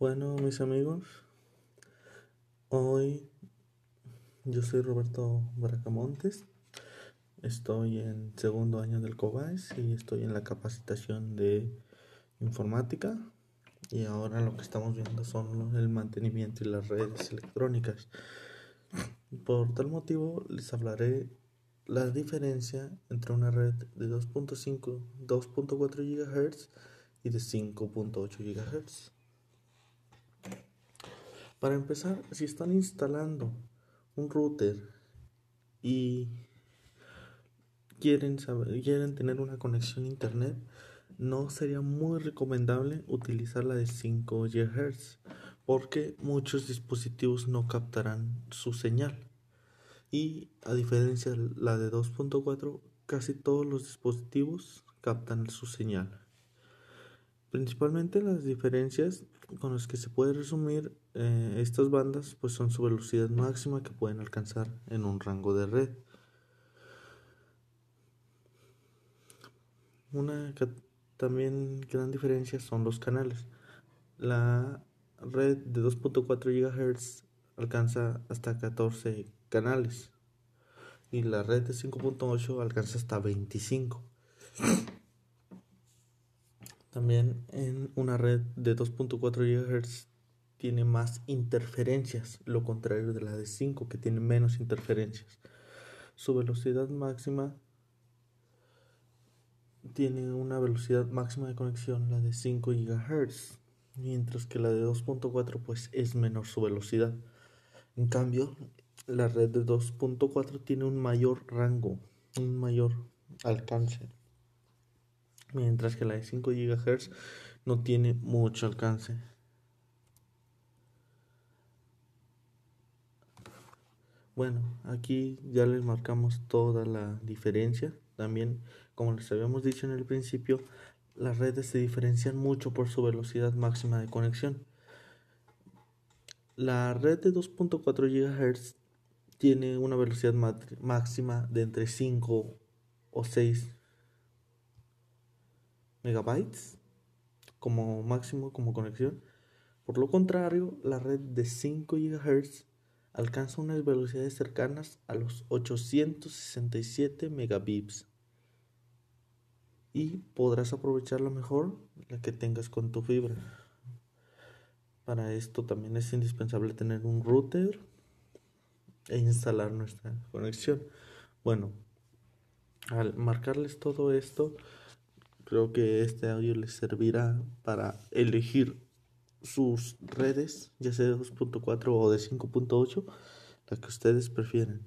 Bueno, mis amigos, hoy yo soy Roberto Bracamontes, estoy en segundo año del COBAES y estoy en la capacitación de informática y ahora lo que estamos viendo son el mantenimiento y las redes electrónicas. Por tal motivo les hablaré la diferencia entre una red de 2.5, 2.4 GHz y de 5.8 GHz. Para empezar, si están instalando un router y quieren, tener una conexión a internet, no sería muy recomendable utilizar la de 5 GHz porque muchos dispositivos no captarán su señal. Y a diferencia de la de 2.4, casi todos los dispositivos captan su señal. Principalmente las diferencias con las que se puede resumir eh, estas bandas pues son su velocidad máxima que pueden alcanzar en un rango de red. Una también gran diferencia son los canales. La red de 2.4 GHz alcanza hasta 14 canales y la red de 5.8 alcanza hasta 25. También en una red de 2.4 GHz tiene más interferencias, lo contrario de la de 5 que tiene menos interferencias. Su velocidad máxima tiene una velocidad máxima de conexión, la de 5 GHz, mientras que la de 2.4 pues es menor su velocidad. En cambio, la red de 2.4 tiene un mayor rango, un mayor alcance mientras que la de 5 GHz no tiene mucho alcance. Bueno, aquí ya les marcamos toda la diferencia. También, como les habíamos dicho en el principio, las redes se diferencian mucho por su velocidad máxima de conexión. La red de 2.4 GHz tiene una velocidad máxima de entre 5 o 6 megabytes como máximo como conexión. Por lo contrario, la red de 5 GHz alcanza unas velocidades cercanas a los 867 megabits y podrás aprovecharla mejor la que tengas con tu fibra. Para esto también es indispensable tener un router e instalar nuestra conexión. Bueno, al marcarles todo esto, Creo que este audio les servirá para elegir sus redes, ya sea de 2.4 o de 5.8, la que ustedes prefieren.